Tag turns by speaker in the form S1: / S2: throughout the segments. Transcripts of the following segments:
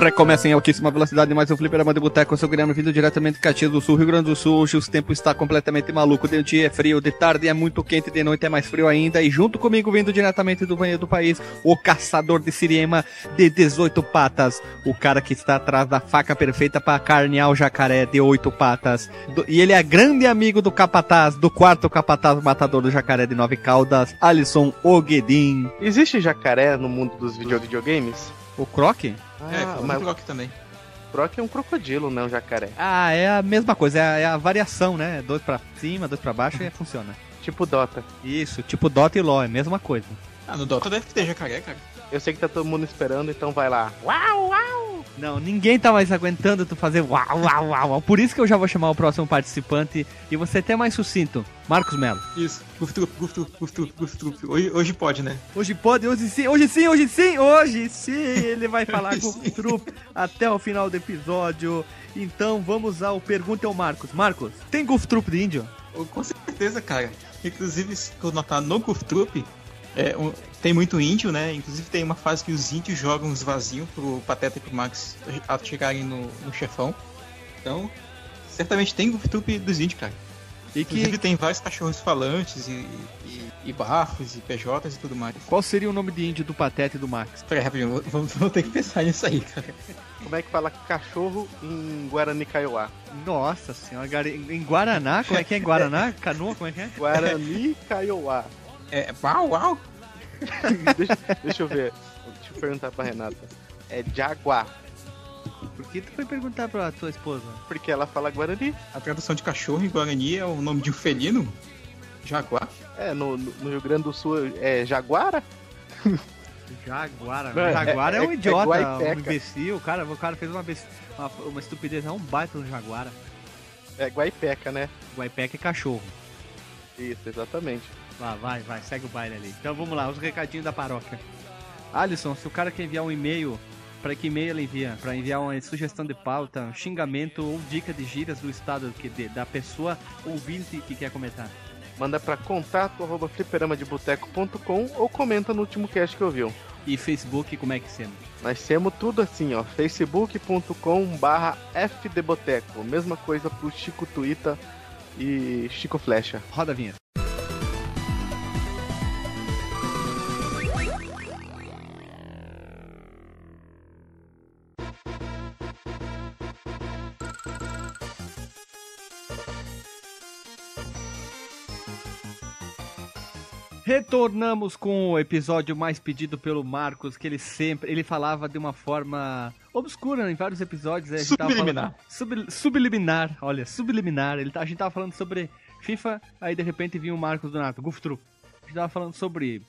S1: Recomeça em altíssima velocidade mais um fliperama de boteco. Eu sou o Guilherme, vindo diretamente de Caxias do Sul, Rio Grande do Sul. Hoje o tempo está completamente maluco. De dia é frio, de tarde é muito quente, de noite é mais frio ainda. E junto comigo, vindo diretamente do banheiro do país, o caçador de siriema de 18 patas. O cara que está atrás da faca perfeita para carnear o jacaré de 8 patas. Do- e ele é grande amigo do capataz, do quarto capataz matador do jacaré de 9 caudas, Alisson Oguedin.
S2: Existe jacaré no mundo dos video videogames?
S1: O Croc?
S3: É,
S2: Ah,
S3: foi
S2: mas
S3: muito rock também.
S2: o Croc é um crocodilo, não um jacaré.
S1: Ah, é a mesma coisa, é a, é a variação, né? Dois pra cima, dois pra baixo e funciona.
S2: Tipo Dota.
S1: Isso, tipo Dota e LoL, é a mesma coisa.
S3: Ah, no Dota deve ter jacaré, cara.
S2: Eu sei que tá todo mundo esperando, então vai lá.
S1: Não, ninguém tá mais aguentando tu fazer uau, uau, uau, uau. Por isso que eu já vou chamar o próximo participante e você até mais sucinto. Marcos Melo.
S3: Isso. Goof Troop, Goof Troop. Hoje, hoje pode, né?
S1: Hoje pode, hoje sim, hoje sim, hoje sim, hoje sim, ele vai falar Trupe até o final do episódio. Então vamos ao Pergunta ao Marcos. Marcos, tem Goof Troop de índio?
S3: Oh, Com certeza, cara. Inclusive, se eu notar no Goof Troop, é, um- tem muito índio, né? Inclusive tem uma fase que os índios jogam os vasinhos pro Pateta e pro Max chegarem no, no chefão. Então, certamente tem Goof Troop dos índios, cara.
S1: E
S3: Inclusive
S1: que,
S3: tem vários cachorros falantes e, e, e barcos e PJs e tudo mais.
S1: qual seria o nome de índio do Pateta e do Max?
S3: Peraí, rapidinho, vamos, vamos ter que pensar nisso aí, cara.
S2: Como é que fala cachorro em Guarani Kaiowá?
S1: Nossa senhora, em Guaraná, como é que é em Guaraná? Canoa, como é que é?
S2: Guarani Kaiowá.
S3: É, uau, uau.
S2: deixa, deixa eu ver. Deixa eu perguntar pra Renata. É Jaguar.
S1: Por que tu foi perguntar pra tua esposa?
S2: Porque ela fala Guarani.
S3: A tradução de cachorro em Guarani é o nome de um felino? Jaguar?
S2: É, no, no Rio Grande do Sul é Jaguara?
S1: Jaguara.
S2: É,
S1: Jaguara é,
S2: é-
S1: um
S2: é
S1: idiota, um
S2: Guaipeca.
S1: imbecil. O cara, o cara fez uma, uma, uma estupidez, é um baita no Jaguara.
S2: É Guaipeca, né?
S1: Guaipeca é cachorro.
S2: Isso, exatamente.
S1: Vai, vai, vai, segue o baile ali. Então vamos lá, os recadinhos da paróquia. Alisson, se o cara quer enviar um e-mail, para que e-mail ele envia? Para enviar uma sugestão de pauta, um xingamento ou dica de gírias do estado que de- da pessoa ouvinte que quer comentar.
S2: Manda pra contato arroba fliperamadeboteco.com ou comenta no último cast que ouviu.
S1: E Facebook, como é que sendo?
S2: Nós temos tudo assim, ó. facebook.com barra fdboteco. Mesma coisa pro Chico Twitter e Chico Flecha.
S1: Roda a vinheta. Retornamos com o episódio mais pedido pelo Marcos, que ele sempre, ele falava de uma forma obscura em vários episódios. né?
S3: Subliminar.
S1: falando- Sub, subliminar, olha, subliminar. Ele, tá- a gente tava falando sobre FIFA, aí de repente vinha o Marcos do Nato, Goof Troop. A gente tava falando sobre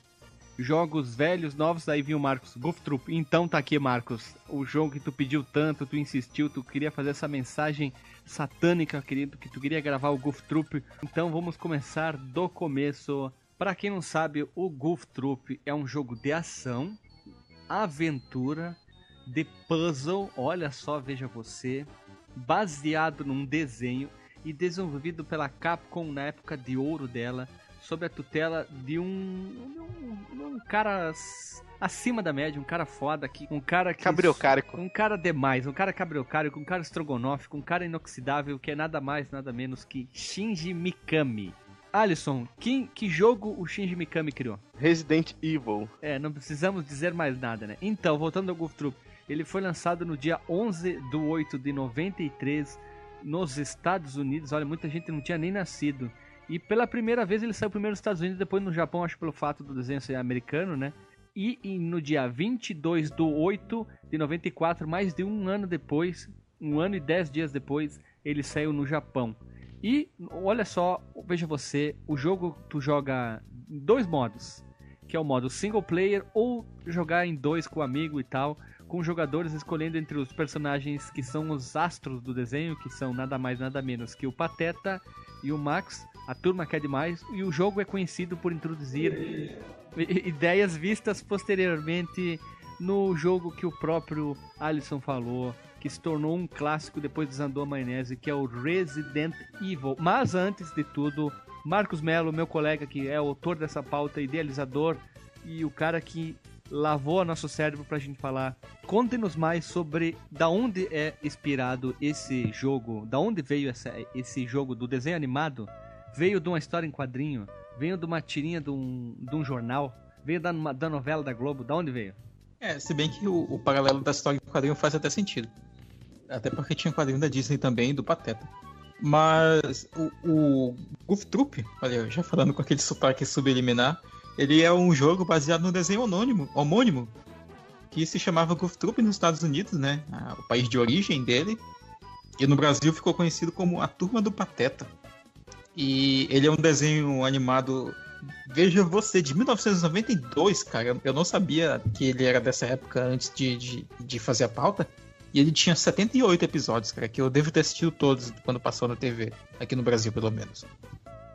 S1: jogos velhos, novos, aí vinha o Marcos, Goof Troop. Então tá aqui, Marcos, o jogo que tu pediu tanto, tu insistiu, tu queria fazer essa mensagem satânica, querido, que tu queria gravar o Goof Troop. Então vamos começar do começo. Pra quem não sabe, o Goof Troop é um jogo de ação, aventura, de puzzle, olha só, veja você, baseado num desenho e desenvolvido pela Capcom na época de ouro dela, sob a tutela de um, um, um cara acima da média, um cara foda aqui, um cara que
S2: Cabriocárico.
S1: um cara demais, um cara cabriocárico, um cara estrogonófico, um cara inoxidável, que é nada mais, nada menos que Shinji Mikami. Alisson, quem, que jogo o Shinji Mikami criou?
S2: Resident Evil.
S1: É, não precisamos dizer mais nada, né? Então, voltando ao Goof Troop, ele foi lançado no dia 11 de 8 de 93 nos Estados Unidos. Olha, muita gente não tinha nem nascido. E pela primeira vez ele saiu primeiro nos Estados Unidos, depois no Japão, acho pelo fato do desenho ser americano, né? E, e no dia 22 de 8 de 94, mais de um ano depois, um ano e dez dias depois, ele saiu no Japão. E olha só, veja você, o jogo tu joga em dois modos, que é o modo single player ou jogar em dois com amigo e tal, com jogadores escolhendo entre os personagens que são os astros do desenho, que são nada mais nada menos que o Pateta e o Max, a turma quer demais, e o jogo é conhecido por introduzir ideias vistas posteriormente no jogo que o próprio Alisson falou, que se tornou um clássico depois desandou a maionese, que é o Resident Evil. Mas antes de tudo, Marcos Melo, meu colega que é o autor dessa pauta, idealizador e o cara que lavou nosso cérebro pra gente falar. Conte-nos mais sobre da onde é inspirado esse jogo, da onde veio essa, esse jogo do desenho animado. Veio de uma história em quadrinho, veio de uma tirinha de um, de um jornal, veio da, da novela da Globo, da onde veio?
S3: É, se bem que o, o paralelo da história do quadrinho faz até sentido. Até porque tinha quadrinho da Disney também, do Pateta. Mas o, o Goof Troop, olha, já falando com aquele sotaque subliminar, ele é um jogo baseado no desenho anônimo, homônimo, que se chamava Goof Troop nos Estados Unidos, né? O país de origem dele. E no Brasil ficou conhecido como A Turma do Pateta. E ele é um desenho animado, veja você, de 1992, cara. Eu não sabia que ele era dessa época antes de, de, de fazer a pauta. E ele tinha 78 episódios, cara, que eu devo ter assistido todos quando passou na TV, aqui no Brasil, pelo menos.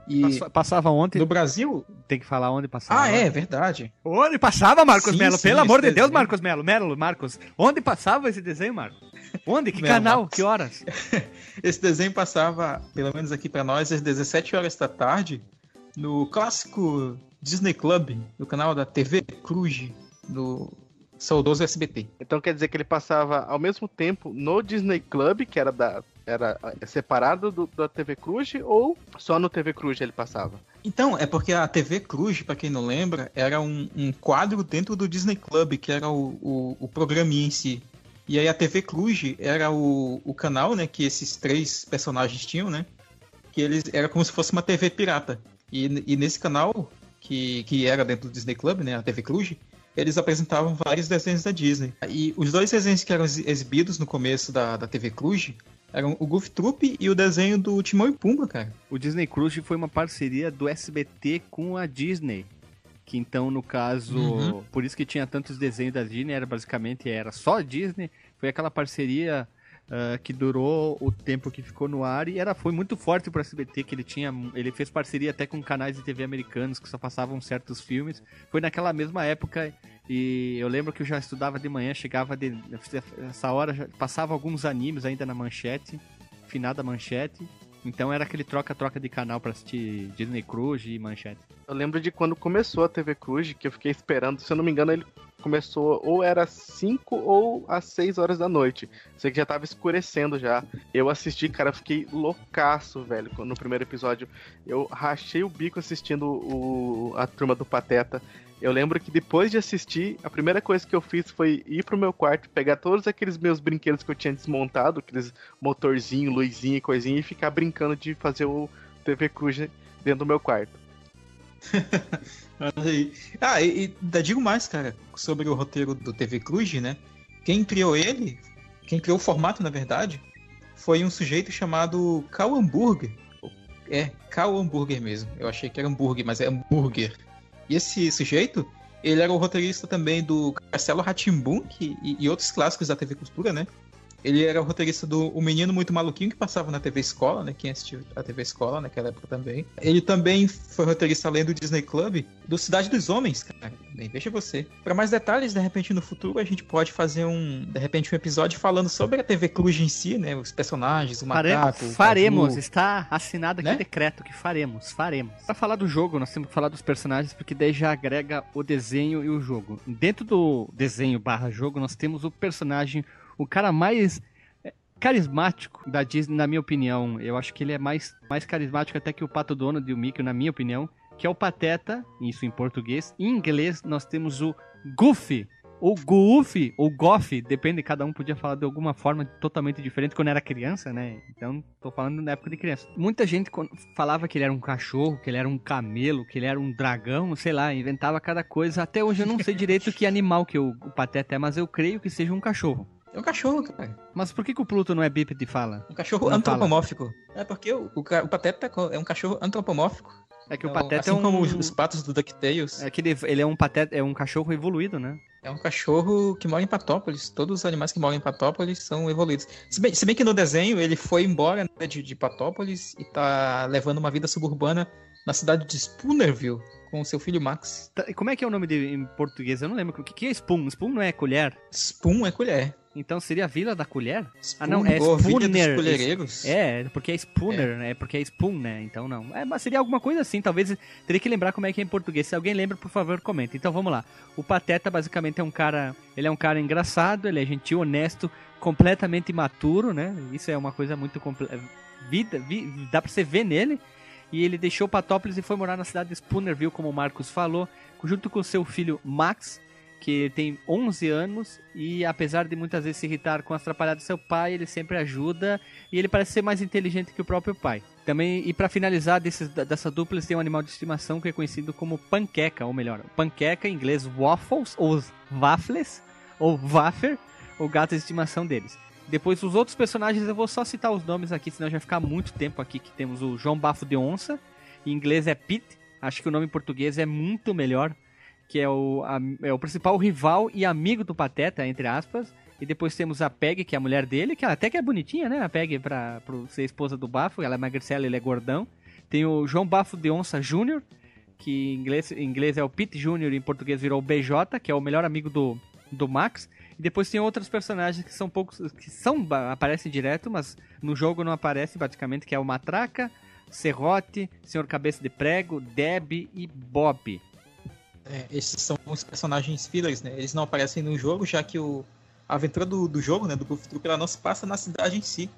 S1: E passava ontem.
S3: No Brasil?
S1: Tem que falar onde passava.
S3: Ah, é, verdade.
S1: Onde passava, Marcos Melo? Pelo amor de Deus, Marcos Melo. Melo, Marcos. Onde passava esse desenho, Marcos? Onde? Que Melo, canal? Marcos. Que horas?
S3: esse desenho passava, pelo menos aqui para nós, às 17 horas da tarde, no clássico Disney Club, no canal da TV Cruz, no saudoso SBT.
S2: Então quer dizer que ele passava ao mesmo tempo no Disney Club, que era da era separado do, da TV Cruz ou só no TV Cruz ele passava?
S3: Então, é porque a TV Cruz, para quem não lembra, era um, um, quadro dentro do Disney Club, que era o, o, o programinha em si. E aí a TV Cruz era o, o canal, né, que esses três personagens tinham, né? Que eles era como se fosse uma TV pirata. E, e nesse canal, que, que era dentro do Disney Club, né, a TV Cruz, eles apresentavam vários desenhos da Disney. E os dois desenhos que eram exibidos no começo da, da TV Cruz eram o Goof Troop e o desenho do Timão e Pumba, cara.
S1: O Disney Cruise foi uma parceria do SBT com a Disney. Que então, no caso, uhum. por isso que tinha tantos desenhos da Disney, era basicamente era só Disney. Foi aquela parceria uh, que durou o tempo que ficou no ar e era, foi muito forte pro SBT, que ele tinha. Ele fez parceria até com canais de TV americanos que só passavam certos filmes. Foi naquela mesma época e eu lembro que eu já estudava de manhã, chegava de, essa hora, passava alguns animes ainda na manchete, finada manchete. Então era aquele troca-troca de canal para assistir Disney Cruise e Manchete.
S2: Eu lembro de quando começou a TV Cruz, que eu fiquei esperando, se eu não me engano, ele começou ou era 5 ou às 6 horas da noite. Sei que já tava escurecendo já. Eu assisti, cara, fiquei loucaço, velho, no primeiro episódio. Eu rachei o bico assistindo o, a turma do Pateta. Eu lembro que depois de assistir, a primeira coisa que eu fiz foi ir pro meu quarto, pegar todos aqueles meus brinquedos que eu tinha desmontado, aqueles motorzinho, luzinha e coisinha, e ficar brincando de fazer o TV Cruz dentro do meu quarto.
S3: ah, e, e digo mais, cara, sobre o roteiro do TV Cruz, né? Quem criou ele, quem criou o formato, na verdade, foi um sujeito chamado Cal Hamburger. É, Cal Hamburger mesmo. Eu achei que era hambúrguer, mas é hambúrguer. E esse sujeito, ele era o roteirista também do Castelo Ratimbun e, e outros clássicos da TV Cultura, né? Ele era o roteirista do O Menino Muito Maluquinho, que passava na TV Escola, né? Quem assistiu a TV Escola naquela época também. Ele também foi roteirista além do Disney Club, do Cidade dos Homens, cara. Bem, veja você. Para mais detalhes, de repente, no futuro, a gente pode fazer um, de repente, um episódio falando sobre a TV Cruz em si, né? Os personagens, o macaco.
S1: Faremos, está assinado aqui né? decreto que faremos, faremos. Para falar do jogo, nós temos que falar dos personagens, porque daí já agrega o desenho e o jogo. Dentro do desenho barra jogo, nós temos o personagem o cara mais é, carismático da Disney, na minha opinião. Eu acho que ele é mais, mais carismático até que o Pato Donald e o Mickey, na minha opinião. Que é o Pateta, isso em português. Em inglês, nós temos o Goofy, ou Goofy, ou Goff, depende, cada um podia falar de alguma forma totalmente diferente quando era criança, né? Então, tô falando na época de criança. Muita gente falava que ele era um cachorro, que ele era um camelo, que ele era um dragão, sei lá, inventava cada coisa. Até hoje eu não sei direito que animal que o, o Pateta é, mas eu creio que seja um cachorro.
S3: É um cachorro, cara.
S1: Mas por que, que o Pluto não é bípede fala?
S3: Um cachorro não antropomórfico. Fala. É porque o, o, o Pateta é um cachorro antropomórfico.
S1: É que o é Pateta assim é um...
S3: como os patos do DuckTales.
S1: É que ele, ele, é um pateta, é um cachorro evoluído, né?
S3: É um cachorro que mora em Patópolis. Todos os animais que moram em Patópolis são evoluídos. Se bem, se bem que no desenho ele foi embora né, de, de Patópolis e tá levando uma vida suburbana na cidade de Spoonerville com seu filho Max.
S1: Tá, como é que é o nome de, em português? Eu não lembro. O que, que é Spoon? Spoon não é colher?
S3: Spoon é colher.
S1: Então seria a Vila da Colher?
S3: Spoon,
S1: ah, não, é
S3: Vila
S1: Spooner.
S3: dos colhereiros.
S1: É, porque é Spooner, né? É porque é Spoon, né? Então não. É, mas seria alguma coisa assim, talvez teria que lembrar como é que é em português. Se alguém lembra, por favor, comenta. Então vamos lá. O Pateta basicamente é um cara, ele é um cara engraçado, ele é gentil, honesto, completamente imaturo, né? Isso é uma coisa muito comple... vida, vi... dá pra você ver nele. E ele deixou Patópolis e foi morar na cidade de Spoonerville, como o Marcos falou, junto com seu filho Max, que tem 11 anos e apesar de muitas vezes se irritar com as atrapalhadas do seu pai, ele sempre ajuda e ele parece ser mais inteligente que o próprio pai. Também, e para finalizar desses, dessa dupla, eles têm um animal de estimação que é conhecido como panqueca, ou melhor, panqueca em inglês waffles, ou waffles, ou waffer, o gato de estimação deles. Depois os outros personagens eu vou só citar os nomes aqui, senão já vai ficar muito tempo aqui que temos o João Bafo de Onça, em inglês é Pete, acho que o nome em português é muito melhor, que é o, a, é o principal rival e amigo do Pateta, entre aspas. E depois temos a Peg, que é a mulher dele, que até que é bonitinha, né? A Peg pra ser esposa do Bafo, ela é magricela, ele é gordão. Tem o João Bafo de Onça Jr., que em inglês, em inglês é o Pete Jr., em português virou o BJ, que é o melhor amigo do, do Max. E depois tem outros personagens que são poucos. que são aparecem direto, mas no jogo não aparece praticamente, que é o Matraca, Serrote, Senhor Cabeça de Prego, Deb e Bob.
S3: É, esses são os personagens fillers, né? Eles não aparecem no jogo, já que o, a aventura do, do jogo, né, do Goof Troop, ela não se passa na cidade em si,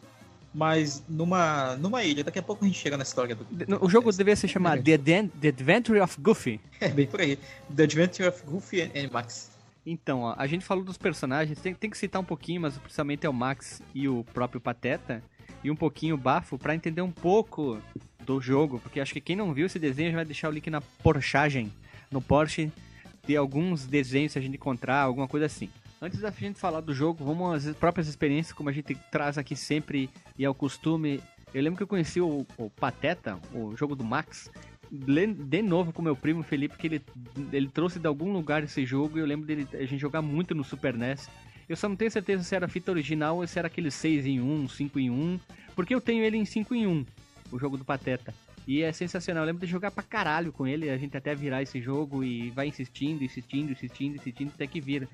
S3: mas numa, numa ilha. Daqui a pouco a gente chega na história do.
S1: O jogo deveria se chamar The, The Adventure of Goofy.
S3: É, bem por aí. The Adventure of Goofy and Max.
S1: Então, ó, a gente falou dos personagens, tem, tem que citar um pouquinho, mas principalmente é o Max e o próprio Pateta, e um pouquinho o Bafo, para entender um pouco do jogo, porque acho que quem não viu esse desenho já vai deixar o link na porchagem, no Porsche, de alguns desenhos se a gente encontrar, alguma coisa assim. Antes da gente falar do jogo, vamos às próprias experiências, como a gente traz aqui sempre e ao costume. Eu lembro que eu conheci o, o Pateta, o jogo do Max, de novo com meu primo Felipe, que ele, ele trouxe de algum lugar esse jogo e eu lembro dele a gente jogar muito no Super NES. Eu só não tenho certeza se era fita original ou se era aquele 6 em 1, 5 em 1, porque eu tenho ele em 5 em 1, o jogo do Pateta. E é sensacional, eu lembro de jogar pra caralho com ele, a gente até virar esse jogo e vai insistindo, insistindo, insistindo, insistindo até que vira.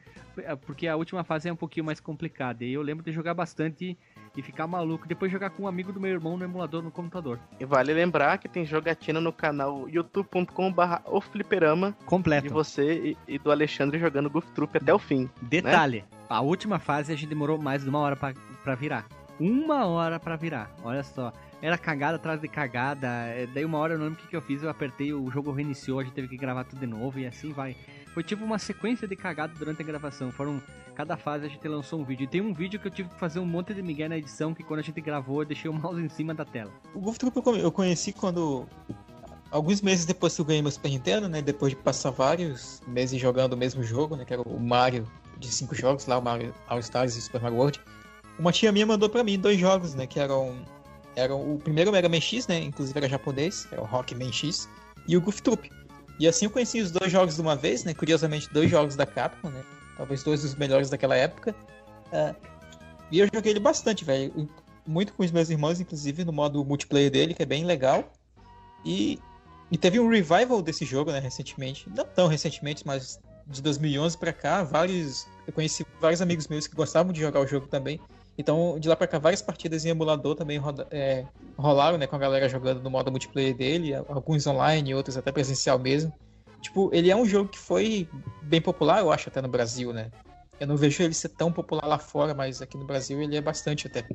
S1: Porque a última fase é um pouquinho mais complicada. E eu lembro de jogar bastante e ficar maluco. Depois jogar com um amigo do meu irmão no emulador no computador.
S2: E vale lembrar que tem jogatina no canal youtube.com/barra ofliperama.
S1: Completo.
S2: De você e, e, do Alexandre jogando Goof Troop até o fim.
S1: Detalhe: né? a última fase a gente demorou mais de uma hora para virar. Uma hora para virar. Olha só. Era cagada atrás de cagada. É, daí uma hora eu não lembro o que, que eu fiz. Eu apertei, o jogo reiniciou, a gente teve que gravar tudo de novo e assim vai. Foi tipo uma sequência de cagada durante a gravação. Foram. Cada fase a gente lançou um vídeo. E tem um vídeo que eu tive que fazer um monte de migué na edição, que quando a gente gravou, eu deixei o mouse em cima da tela.
S3: O Golf Troop eu conheci quando. Alguns meses depois que eu ganhei meu Super Nintendo, né? Depois de passar vários meses jogando o mesmo jogo, né? Que era o Mario de cinco jogos lá, o Mario All Stars e Super Mario World. Uma tia minha mandou pra mim dois jogos, né? Que eram era o primeiro Mega Man X, né? Inclusive era japonês, era o Rockman X, e o Goof Troop. E assim eu conheci os dois jogos de uma vez, né? Curiosamente, dois jogos da Capcom, né? Talvez dois dos melhores daquela época. Uh, e eu joguei ele bastante, velho. Muito com os meus irmãos, inclusive, no modo multiplayer dele, que é bem legal. E, e teve um revival desse jogo, né, recentemente. Não tão recentemente, mas de 2011 para cá, vários... Eu conheci vários amigos meus que gostavam de jogar o jogo também. Então, de lá pra cá, várias partidas em emulador também roda, é, rolaram, né? Com a galera jogando no modo multiplayer dele, alguns online, outros até presencial mesmo. Tipo, ele é um jogo que foi bem popular, eu acho, até no Brasil, né? Eu não vejo ele ser tão popular lá fora, mas aqui no Brasil ele é bastante até.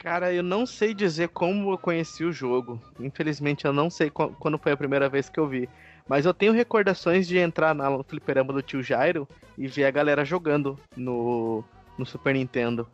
S2: Cara, eu não sei dizer como eu conheci o jogo. Infelizmente, eu não sei quando foi a primeira vez que eu vi. Mas eu tenho recordações de entrar no fliperama do tio Jairo e ver a galera jogando no, no Super Nintendo.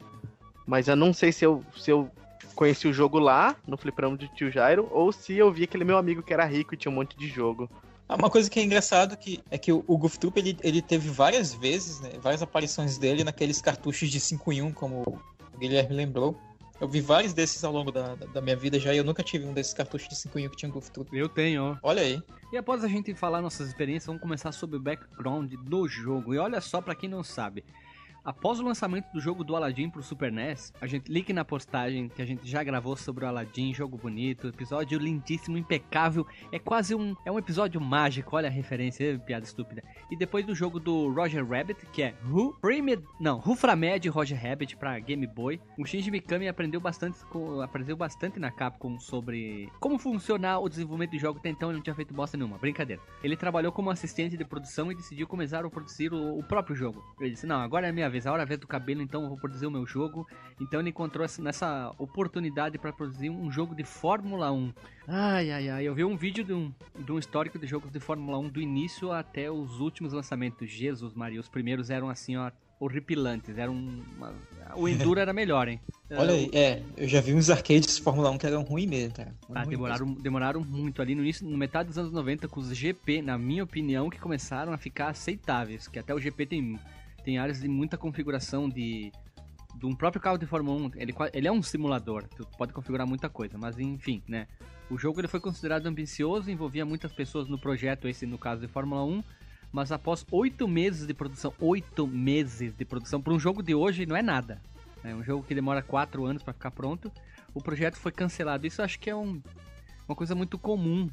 S2: Mas eu não sei se eu, se eu conheci o jogo lá, no fliperama de tio Jairo, ou se eu vi aquele meu amigo que era rico e tinha um monte de jogo.
S3: Ah, uma coisa que é engraçado que, é que o, o Goof Troop, ele, ele teve várias vezes, né, várias aparições dele naqueles cartuchos de 5 em 1, como o Guilherme lembrou. Eu vi vários desses ao longo da, da minha vida já e eu nunca tive um desses cartuchos de 5 em 1 que tinha Goof Troop.
S1: Eu tenho.
S3: Olha aí.
S1: E após a gente falar nossas experiências, vamos começar sobre o background do jogo. E olha só para quem não sabe, Após o lançamento do jogo do Aladdin pro Super NES, a gente link na postagem que a gente já gravou sobre o Aladdin, jogo bonito, episódio lindíssimo, impecável, é quase um é um episódio mágico, olha a referência, piada estúpida. E depois do jogo do Roger Rabbit, que é Who Framed, não, Who Framed Roger Rabbit para Game Boy, o Shinji Mikami aprendeu bastante aprendeu bastante na Capcom sobre como funcionar o desenvolvimento de jogo, até então ele não tinha feito bosta nenhuma, brincadeira. Ele trabalhou como assistente de produção e decidiu começar a produzir o, o próprio jogo. Ele disse: "Não, agora é a minha vez, a hora é a vez do cabelo, então eu vou produzir o meu jogo". Então ele encontrou essa, nessa oportunidade para produzir um jogo de Fórmula 1. Ai, ai, ai, eu vi um vídeo de um, de um histórico de jogos de Fórmula 1 do início até os últimos lançamentos. Jesus Maria, os primeiros eram assim, ó, horripilantes. Eram uma... O Enduro era melhor, hein?
S3: Olha aí, é, eu já vi uns arcades de Fórmula 1 que eram ruins mesmo, cara.
S1: Ah,
S3: Ruim
S1: demoraram, demoraram muito ali no início, no metade dos anos 90, com os GP, na minha opinião, que começaram a ficar aceitáveis. Que até o GP tem, tem áreas de muita configuração de, de um próprio carro de Fórmula 1. Ele, ele é um simulador, tu pode configurar muita coisa, mas enfim, né? O jogo ele foi considerado ambicioso, envolvia muitas pessoas no projeto, esse no caso de Fórmula 1. Mas após oito meses de produção, oito meses de produção, para um jogo de hoje não é nada. É um jogo que demora quatro anos para ficar pronto. O projeto foi cancelado. Isso acho que é um, uma coisa muito comum.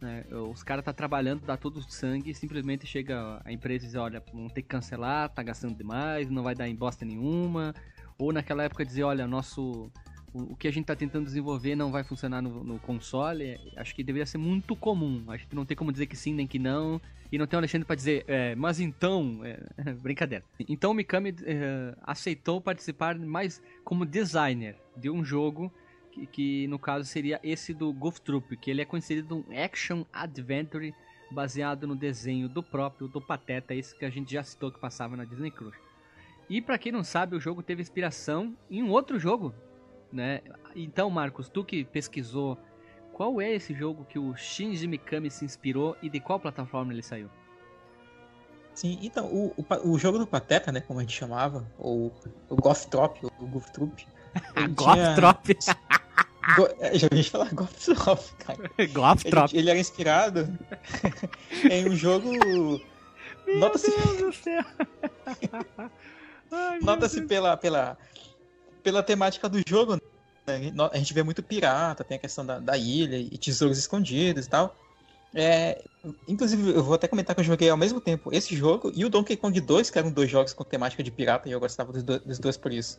S1: Né? Os caras tá trabalhando, dá todo o sangue, simplesmente chega a empresa e diz, olha, vamos ter que cancelar, tá gastando demais, não vai dar em bosta nenhuma. Ou naquela época dizer, olha, nosso. O, que a gente tá tentando desenvolver não vai funcionar no, no console. Acho que deveria ser muito comum. Acho que não tem como dizer que sim nem que não. E não tem o Alexandre pra dizer, é, mas então. é, brincadeira. Então o Mikami é, aceitou participar mais como designer de um jogo que, que no caso seria esse do Golf Troop, que ele é conhecido um action adventure baseado no desenho do próprio do Pateta, esse que a gente já citou que passava na Disney Cruise. E pra quem não sabe, o jogo teve inspiração em um outro jogo, né? Então, Marcos, tu que pesquisou, qual é esse jogo que o Shinji Mikami se inspirou e de qual plataforma ele saiu?
S3: Sim, então, o, o, o jogo do Pateta, né, como a gente chamava, ou o Goth Trop, ou o Goof Troop. tinha-
S1: Golf
S3: Go- é, já ouvi falar Goth Trop, cara. Ele, ele era inspirado em um jogo. Nota-se nota-se pela, pela, pela temática do jogo. Né? A gente vê muito pirata, tem a questão da, da ilha e tesouros escondidos e tal. É, inclusive, eu vou até comentar que eu joguei ao mesmo tempo esse jogo e o Donkey Kong 2, que eram dois jogos com temática de pirata, e eu gostava dos, do- dos dois por isso.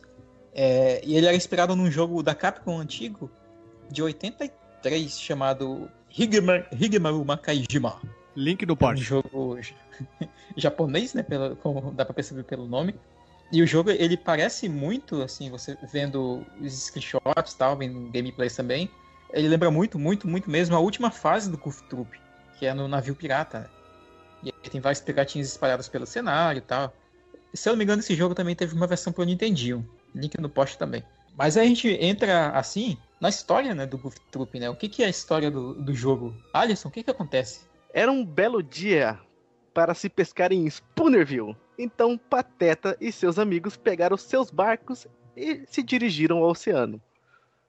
S3: É, e ele era inspirado num jogo da Capcom antigo, de 83, chamado Higemaru, Higemaru Makaijima.
S1: Link do
S3: É um jogo japonês, né? Pelo, como dá pra perceber pelo nome. E o jogo, ele parece muito, assim, você vendo os screenshots e tal, vendo gameplays também. Ele lembra muito, muito, muito mesmo a última fase do Goof Troop, que é no navio pirata. né? E aí tem vários piratinhos espalhados pelo cenário e tal. Se eu não me engano, esse jogo também teve uma versão pro Nintendinho. Link no post também. Mas aí a gente entra, assim, na história, né, do Goof Troop, né? O que, que é a história do, do jogo? Alisson, o que que acontece?
S2: Era um belo dia para se pescar em Spoonerville. Então Pateta e seus amigos pegaram seus barcos e se dirigiram ao oceano.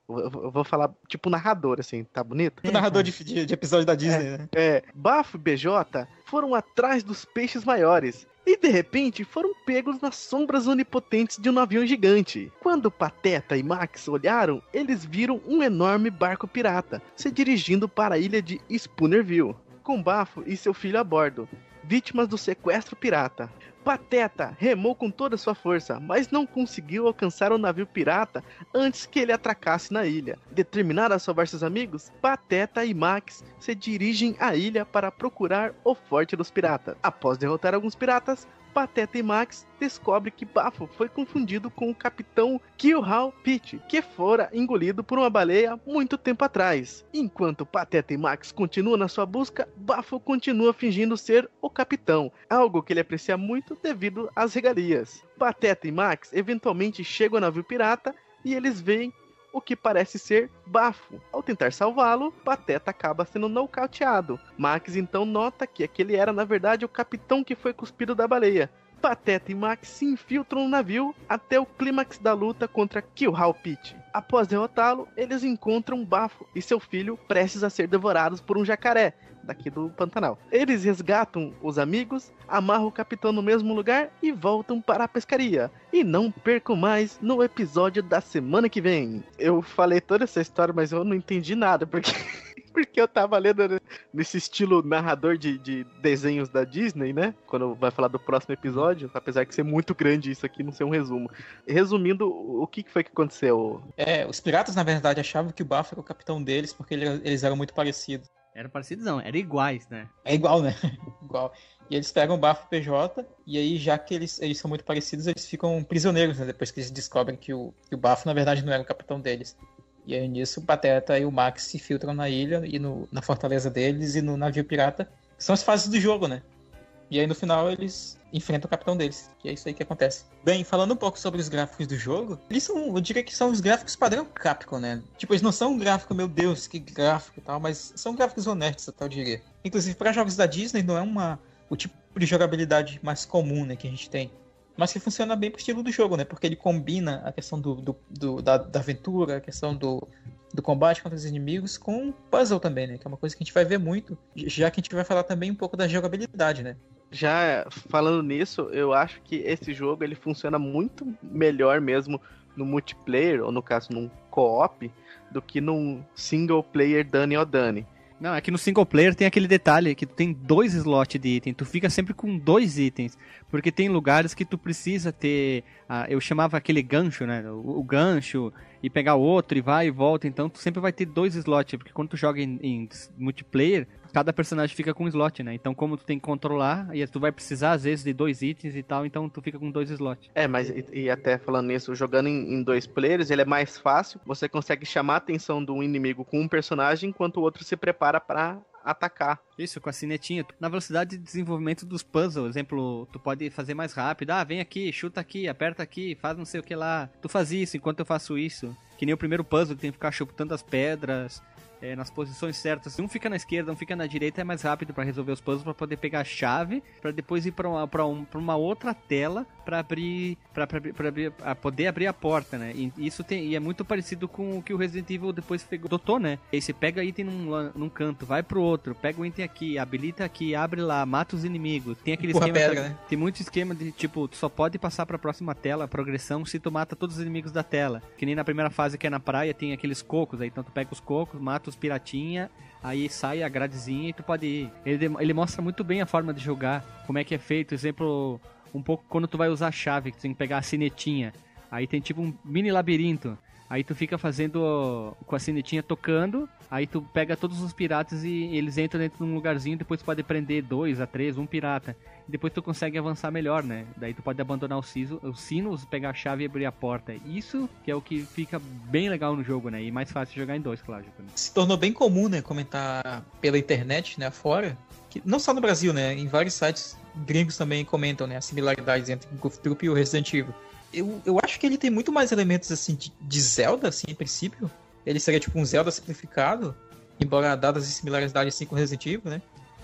S2: Eu vou falar tipo narrador, assim, tá bonito?
S3: O narrador de, de, de episódio da Disney, né?
S2: É, Bafo e BJ foram atrás dos peixes maiores e de repente foram pegos nas sombras onipotentes de um navio gigante. Quando Pateta e Max olharam, eles viram um enorme barco pirata se dirigindo para a ilha de Spoonerville, com Bafo e seu filho a bordo, vítimas do sequestro pirata. Pateta remou com toda sua força, mas não conseguiu alcançar o navio pirata antes que ele atracasse na ilha. Determinado a salvar seus amigos, Pateta e Max se dirigem à ilha para procurar o forte dos piratas. Após derrotar alguns piratas, Pateta e Max descobrem que Bafo foi confundido com o capitão Killhal Pitt, que fora engolido por uma baleia muito tempo atrás. Enquanto Pateta e Max continuam na sua busca, Bafo continua fingindo ser o capitão, algo que ele aprecia muito devido às regalias. Pateta e Max eventualmente chegam ao navio pirata e eles veem o que parece ser Bafo. Ao tentar salvá-lo, Pateta acaba sendo nocauteado. Max então nota que aquele era na verdade o capitão que foi cuspido da baleia. Pateta e Max se infiltram no navio até o clímax da luta contra Killhal Pit. Após derrotá-lo, eles encontram Bafo e seu filho prestes a ser devorados por um jacaré daqui do Pantanal. Eles resgatam os amigos, amarram o capitão no mesmo lugar e voltam para a pescaria. E não percam mais no episódio da semana que vem. Eu falei toda essa história, mas eu não entendi nada, porque. porque eu tava lendo nesse estilo narrador de, de, desenhos da Disney, né? Quando vai falar do próximo episódio, apesar de ser muito grande isso aqui, não ser um resumo. Resumindo, o que foi que aconteceu?
S3: É, os piratas, na verdade, achavam que o Bafo era o capitão deles porque eles eram muito parecidos.
S1: Eram parecidos não, eram iguais, né?
S3: É igual, né? igual. E eles pegam o Bafo PJ, e aí, já que eles, eles são muito parecidos, eles ficam prisioneiros, né? Depois que eles descobrem que o, que o Bafo, na verdade, não era o capitão deles. E aí nisso o Pateta e o Max se filtram na ilha e no, na fortaleza deles e no navio pirata. São as fases do jogo, né? E aí no final eles enfrentam o capitão deles. E é isso aí que acontece. Bem, falando um pouco sobre os gráficos do jogo, eles são, eu diria que são os gráficos padrão Capcom, né? Tipo, eles não são um gráfico, meu Deus, que gráfico e tal, mas são gráficos honestos, até eu diria. Inclusive, para jogos da Disney não é uma o tipo de jogabilidade mais comum, né, que a gente tem mas que funciona bem pro estilo do jogo, né? Porque ele combina a questão do, do, do da, da, aventura, a questão do, do combate contra os inimigos com puzzle também, né? Que é uma coisa que a gente vai ver muito, já que a gente vai falar também um pouco da jogabilidade, né?
S2: Já falando nisso, eu acho que esse jogo ele funciona muito melhor mesmo no multiplayer, ou no caso num co-op, do que num single player Dani ou Dani.
S1: Não, é que no single player tem aquele detalhe que tu tem dois slots de item, tu fica sempre com dois itens, porque tem lugares que tu precisa ter, ah, eu chamava aquele gancho, né, o, o, gancho, e pegar outro e vai e volta, então tu sempre vai ter dois slots, porque quando tu joga em, em multiplayer, cada personagem fica com um slot, né? Então, como tu tem que controlar, e tu vai precisar, às vezes, de dois itens e tal, então tu fica com dois slots.
S2: É, mas e, e até falando nisso, jogando em, em, dois players, ele é mais fácil, você consegue chamar a atenção do inimigo com um personagem, enquanto o outro se prepara para atacar.
S1: Isso, com a cinetinha. Na velocidade de desenvolvimento dos puzzles, exemplo, tu pode fazer mais rápido. Ah, vem aqui, chuta aqui, aperta aqui, faz não sei o que lá. Tu faz isso enquanto eu faço isso. Que nem o primeiro puzzle, que tem que ficar chutando as pedras é, nas posições certas. Um fica na esquerda, um fica na direita, é mais rápido para resolver os puzzles, para poder pegar a chave, para depois ir para uma, um, uma outra tela para abrir, para abrir, a poder abrir a porta, né? E isso tem, e é muito parecido com o que o Resident Evil depois pegou, adotou, né? E aí você pega item num, num canto, vai pro outro, pega o item aqui, habilita aqui, abre lá, mata os inimigos. Tem aquele Porra esquema, pedra, né? tem muito esquema de tipo, tu só pode passar para a próxima tela, a progressão, se tu mata todos os inimigos da tela. Que nem na primeira fase que é na praia, tem aqueles cocos, aí então tu pega os cocos, mata os piratinha, aí sai a gradezinha e tu pode ir. Ele, ele mostra muito bem a forma de jogar, como é que é feito. Exemplo, um pouco quando tu vai usar a chave, que tu tem que pegar a sinetinha. Aí tem tipo um mini labirinto. Aí tu fica fazendo com a sinetinha tocando, aí tu pega todos os piratas e eles entram dentro de um lugarzinho, depois tu pode prender dois a três, um pirata. Depois tu consegue avançar melhor, né? Daí tu pode abandonar os sinos, os sinos, pegar a chave e abrir a porta. Isso que é o que fica bem legal no jogo, né? E mais fácil jogar em dois, claro.
S3: Se tornou bem comum, né? Comentar pela internet, né? Fora. Que, não só no Brasil, né? Em vários sites gringos também comentam, né? As similaridades entre o Goof Troop e o Resident Evil eu, eu acho que ele tem muito mais elementos assim de, de Zelda, assim, em princípio. Ele seria tipo um Zelda simplificado, embora dadas as similaridades assim com Resident Evil, né?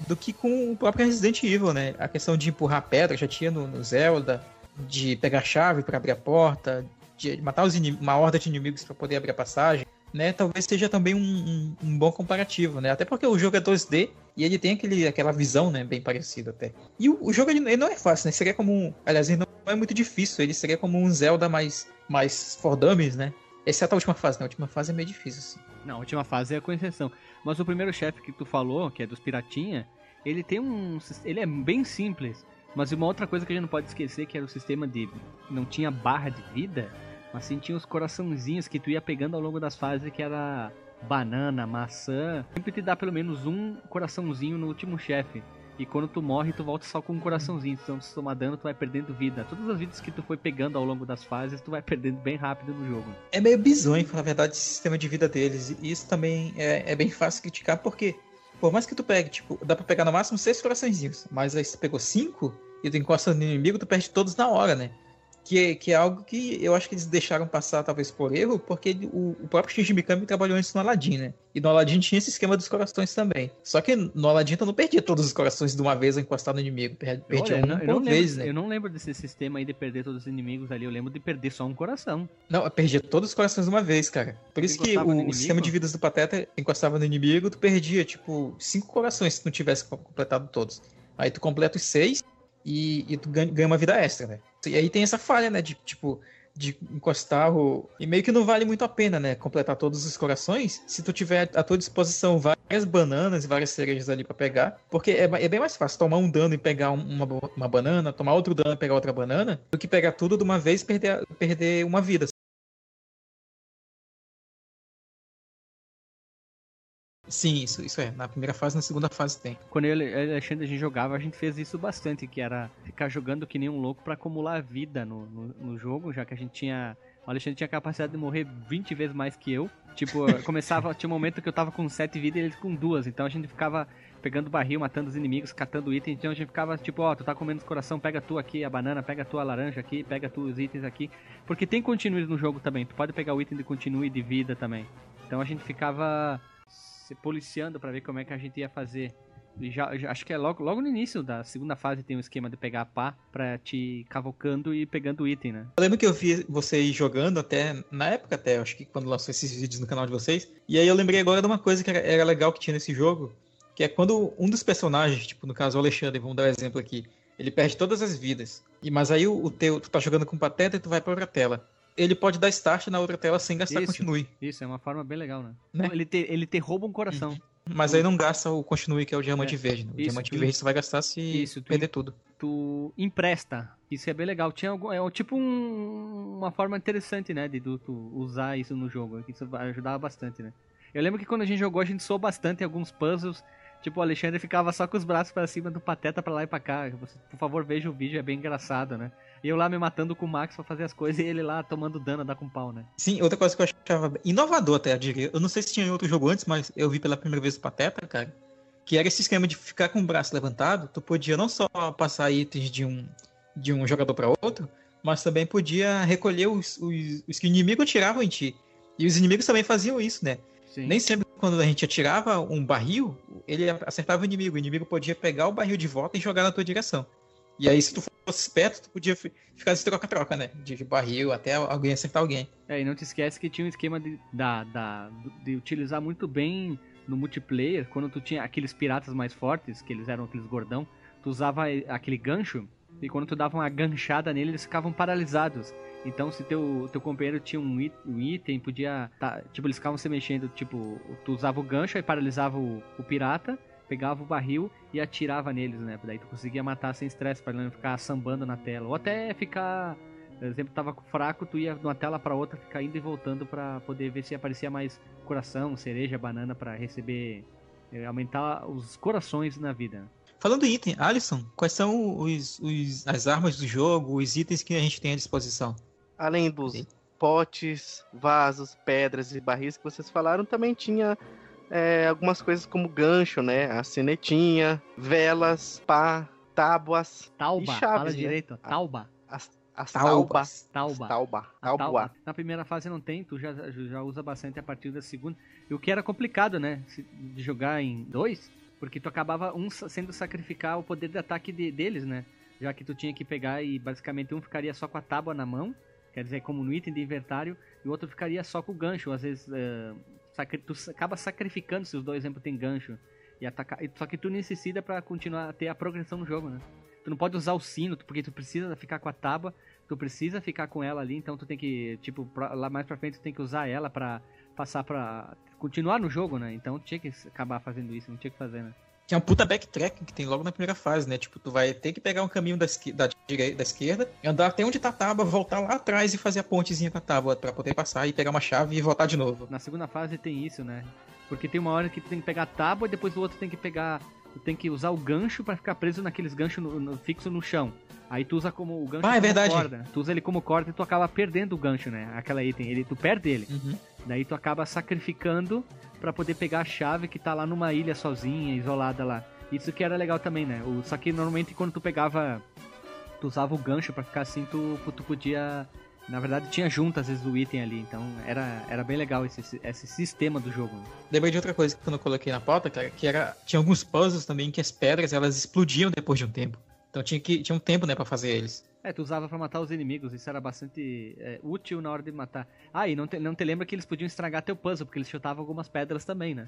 S3: Do que com o próprio Resident Evil, né? A questão de empurrar pedra já tinha no, no Zelda, de pegar chave para abrir a porta, de matar os uma horda de inimigos para poder abrir a passagem né, talvez seja também um, um, um, bom comparativo, né? Até porque o jogo é 2D e ele tem aquele, aquela visão, né, bem parecida até. E o, o jogo ele, ele, não é fácil, né? Seria como um, aliás, ele não é muito difícil, ele seria como um Zelda mais mais for dummies, né? Exceto a última fase, né? A última fase é meio difícil, assim.
S1: Não, a última fase é com exceção. Mas o primeiro chefe que tu falou, que é dos piratinha, ele tem um ele é bem simples. Mas uma outra coisa que a gente não pode esquecer que era o sistema de não tinha barra de vida mas sim tinha os coraçãozinhos que tu ia pegando ao longo das fases, que era banana, maçã. Sempre te dá pelo menos um coraçãozinho no último chefe. E quando tu morre, tu volta só com um coraçãozinho. Então, se tomar dano, tu vai perdendo vida. Todas as vidas que tu foi pegando ao longo das fases, tu vai perdendo bem rápido no jogo.
S3: É meio bizonho, na verdade, esse sistema de vida deles. E isso também é, é bem fácil criticar, porque por mais que tu pegue, tipo, dá pra pegar no máximo seis coraçõezinhos. Mas aí se pegou cinco e tu encosta no inimigo, tu perde todos na hora, né? Que, que é algo que eu acho que eles deixaram passar, talvez por erro, porque o, o próprio Shinji Mikami trabalhou antes no Aladdin, né? E no Aladdin tinha esse esquema dos corações também. Só que no Aladdin tu não perdia todos os corações de uma vez ao encostar no inimigo. Perdia
S1: Olha,
S3: um
S1: eu, não
S3: vez,
S1: lembro,
S3: né?
S1: eu não lembro desse sistema aí de perder todos os inimigos ali. Eu lembro de perder só um coração.
S3: Não, eu perdia todos os corações de uma vez, cara. Por isso que o,
S1: inimigo?
S3: sistema de vidas do Pateta encostava no inimigo, tu perdia, tipo, cinco corações se não tivesse completado todos. Aí tu completa os seis e, e tu ganha, ganha uma vida extra, né? E aí tem essa falha, né? De, tipo, de encostar o. E meio que não vale muito a pena, né? Completar todos os corações se tu tiver à tua disposição várias bananas e várias cerejas ali pra pegar. Porque é, é bem mais fácil tomar um dano e pegar um- uma, uma banana, tomar outro dano e pegar outra banana, do que pegar tudo de uma vez e perder, perder uma vida. Sim, isso, isso é. Na primeira fase na segunda fase tem.
S1: Quando eu e o Alexandre a gente jogava, a gente fez isso bastante, que era ficar jogando que nem um louco pra acumular vida no, no, no jogo, já que a gente tinha. O Alexandre tinha capacidade de morrer 20 vezes mais que eu. Tipo, começava, tinha um momento que eu tava com 7 vidas e ele com duas. Então a gente ficava pegando barril, matando os inimigos, catando itens. Então a gente ficava tipo, ó, tu tá comendo os coração, pega tu aqui a banana, pega tu a laranja aqui, pega tu os itens aqui. Porque tem continue no jogo também. Tu pode pegar o item de continue de vida também. Então a gente ficava se policiando pra ver como é que a gente ia fazer. E já, já- acho que é logo, logo no início da segunda fase tem um esquema de pegar a pá pra te cavocando e pegando item, né?
S3: Eu lembro que eu vi vocês jogando até, na época até, acho que quando lançou esses vídeos no canal de vocês. E aí eu lembrei agora de uma coisa que era, era legal que tinha nesse jogo, que é quando um dos personagens, tipo no caso o Alexandre, vamos dar um exemplo aqui, ele perde todas as vidas. E mas aí o, o teu, tu tá jogando com pateta e tu vai pra outra tela. Ele pode dar start na outra tela sem gastar
S1: Isso.
S3: continue.
S1: Isso, é uma forma bem legal, né?
S3: Né?
S1: Ele, te, ele te rouba um coração.
S3: Mas aí não gasta o continue, que é o diamante
S1: É.
S3: verde. né? O
S1: Isso,
S3: diamante
S1: tu-
S3: verde você vai gastar se
S1: Isso, tu-
S3: perder tudo.
S1: Tu empresta. Isso é bem legal. Tinha algum, é tipo um- uma forma interessante, né? De tu, usar isso no jogo. Isso vai- ajudava bastante, né? Eu lembro que quando a gente jogou, a gente soou bastante em alguns puzzles. Tipo, o Alexandre ficava só com os braços pra cima do Pateta pra lá e pra cá. Você, por favor, veja o vídeo, é bem engraçado, né? E eu lá me matando com o Max pra fazer as coisas e ele lá tomando dano, dar com pau, né?
S3: Sim, outra coisa que eu achava inovador até, eu diria. Eu não sei se tinha em outro jogo antes, mas eu vi pela primeira vez o Pateta, cara. Que era esse esquema de ficar com o braço levantado. Tu podia não só passar itens de um, de um jogador para outro, mas também podia recolher os, os, os que o inimigo atirava em ti. E os inimigos também faziam isso, né?
S1: Sim.
S3: Nem sempre quando a gente atirava um barril, ele acertava o inimigo. O inimigo podia pegar o barril de volta e jogar na tua direção. E aí, se tu fosse esperto, tu podia fi- ficar nesse troca-troca, né? De barril até alguém acertar alguém.
S1: É, e não te esquece que tinha um esquema de, da, da, de utilizar muito bem no multiplayer, quando tu tinha aqueles piratas mais fortes, que eles eram aqueles gordão, tu usava aquele gancho, e quando tu dava uma ganchada nele, eles ficavam paralisados. Então, se teu, teu companheiro tinha um, it- um item, podia. tá- tipo, eles ficavam se mexendo, tipo, tu usava o gancho, aí paralisava o, o pirata, pegava o barril e atirava neles, né? Daí tu conseguia matar sem estresse, pra ele não ficar sambando na tela. Ou até ficar por exemplo, tava fraco, tu ia de uma tela pra outra, ficar indo e voltando pra poder ver se aparecia mais coração, cereja, banana pra receber, eh, aumentar os corações na vida.
S3: Falando em item, Alisson, quais são os, os- as armas do jogo, os itens que a gente tem à disposição?
S2: Além dos
S3: Sim.
S2: potes, vasos, pedras e barris que vocês falaram, também tinha é, algumas coisas como gancho, né? A sinetinha, velas, pá, tábuas,
S1: Tauba,
S2: E chaves,
S1: fala
S2: né?
S1: direito, tauba,
S2: as, as
S3: Taubas.
S2: taubas.
S1: tauba.
S2: Tauba. Tauba.
S1: tauba. Na primeira fase não tem, tu já, já usa bastante a partir da segunda. E o que era complicado, né? De jogar em dois, porque tu acabava um sendo sacrificar o poder de ataque de- deles, né? Já que tu tinha que pegar e basicamente um ficaria só com a tábua na mão, quer dizer, como no item de inventário, e o outro ficaria só com o gancho. Às vezes eh, sacri- tu acaba sacrificando se os dois, exemplo, tem gancho. E atacar, só que tu necessita pra continuar a ter a progressão no jogo, né? Tu não pode usar o sino, porque tu precisa ficar com a tábua tu precisa ficar com ela ali, então tu tem que, tipo, lá mais pra frente tu tem que usar ela pra passar pra continuar no jogo, né? Então tinha que acabar fazendo isso, não tinha que fazer, né?
S3: Que é um puta backtrack que tem logo na primeira fase, né? Tipo, tu vai ter que pegar um caminho da, esqui- da, direita, da esquerda, andar até onde tá a tábua, voltar lá atrás e fazer a pontezinha com a tábua pra poder passar e pegar uma chave e voltar de novo.
S1: Na segunda fase tem isso, né? Porque tem uma hora que tu tem que pegar a tábua e depois o outro tem que pegar. Tu tem que usar o gancho pra ficar preso naqueles ganchos no, no- fixo no chão. Aí tu usa como o gancho
S3: Ah, é
S1: como
S3: verdade.
S1: corda. Tu usa ele como corda e tu acaba perdendo o gancho, né? Aquela item. Ele, tu perde ele.
S3: Uhum.
S1: Daí tu acaba sacrificando pra poder pegar a chave que tá lá numa ilha sozinha, isolada lá. Isso que era legal também, né? O, só que normalmente quando tu pegava tu usava o gancho pra ficar assim, tu, tu podia. Na verdade, tinha junto às vezes o item ali, então era, era bem legal esse, esse sistema do jogo.
S3: Lembrei de outra coisa que eu não coloquei na pauta, cara, que era. Tinha alguns puzzles também que as pedras elas explodiam depois de um tempo. Então tinha, que, tinha um tempo, né, pra fazer eles.
S1: É, tu usava pra matar os inimigos, isso era bastante é, útil na hora de matar. Ah, e não te, não te lembra que eles podiam estragar teu puzzle, porque eles chutavam algumas pedras também, né?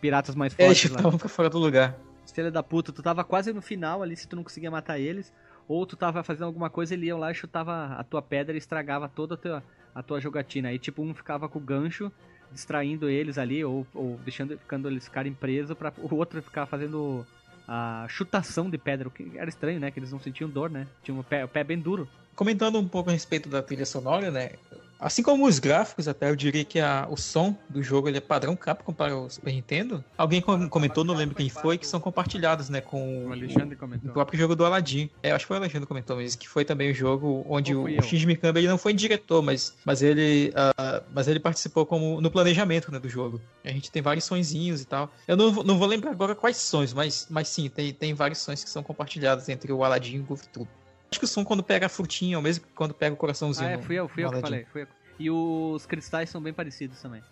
S1: Piratas mais
S3: É,
S1: fortes
S3: eles
S1: lá.
S3: chutavam pra fora do lugar.
S1: Filha da puta, tu tava quase no final ali se tu não conseguia matar eles, ou tu tava fazendo alguma coisa, ele ia lá e chutava a tua pedra e estragava toda a tua, a tua jogatina. Aí tipo, um ficava com o gancho, distraindo eles ali, ou, ou deixando ficando eles ficarem presos, para o outro ficar fazendo a chutação de pedra, o que era estranho, né? Que eles não sentiam dor, né? Tinha o pé, o pé bem duro.
S3: Comentando um pouco a respeito da trilha sonora, né? Assim como os gráficos, até eu diria que a, o som do jogo ele é padrão Capcom para o Super Nintendo. Alguém com- comentou, não lembro quem foi, que são compartilhados, né, com
S1: O
S3: o, próprio jogo do Aladdin. É, acho que foi o Alexandre que comentou mesmo, que foi também o jogo onde o, o? Shinji Mikami ele não foi diretor, mas, mas, ele, ah, mas ele participou como no planejamento né, do jogo. A gente tem vários sonzinhos e tal. Eu não, vou- não vou lembrar agora quais sons, mas, mas sim, tem, tem vários sons que são compartilhados entre o Aladdin e o Goof Troop. Acho que o som quando pega a frutinha, é o mesmo quando pega o coraçãozinho.
S1: Ah, é, fui eu, fui eu que falei. Fui eu. E os cristais são bem parecidos também.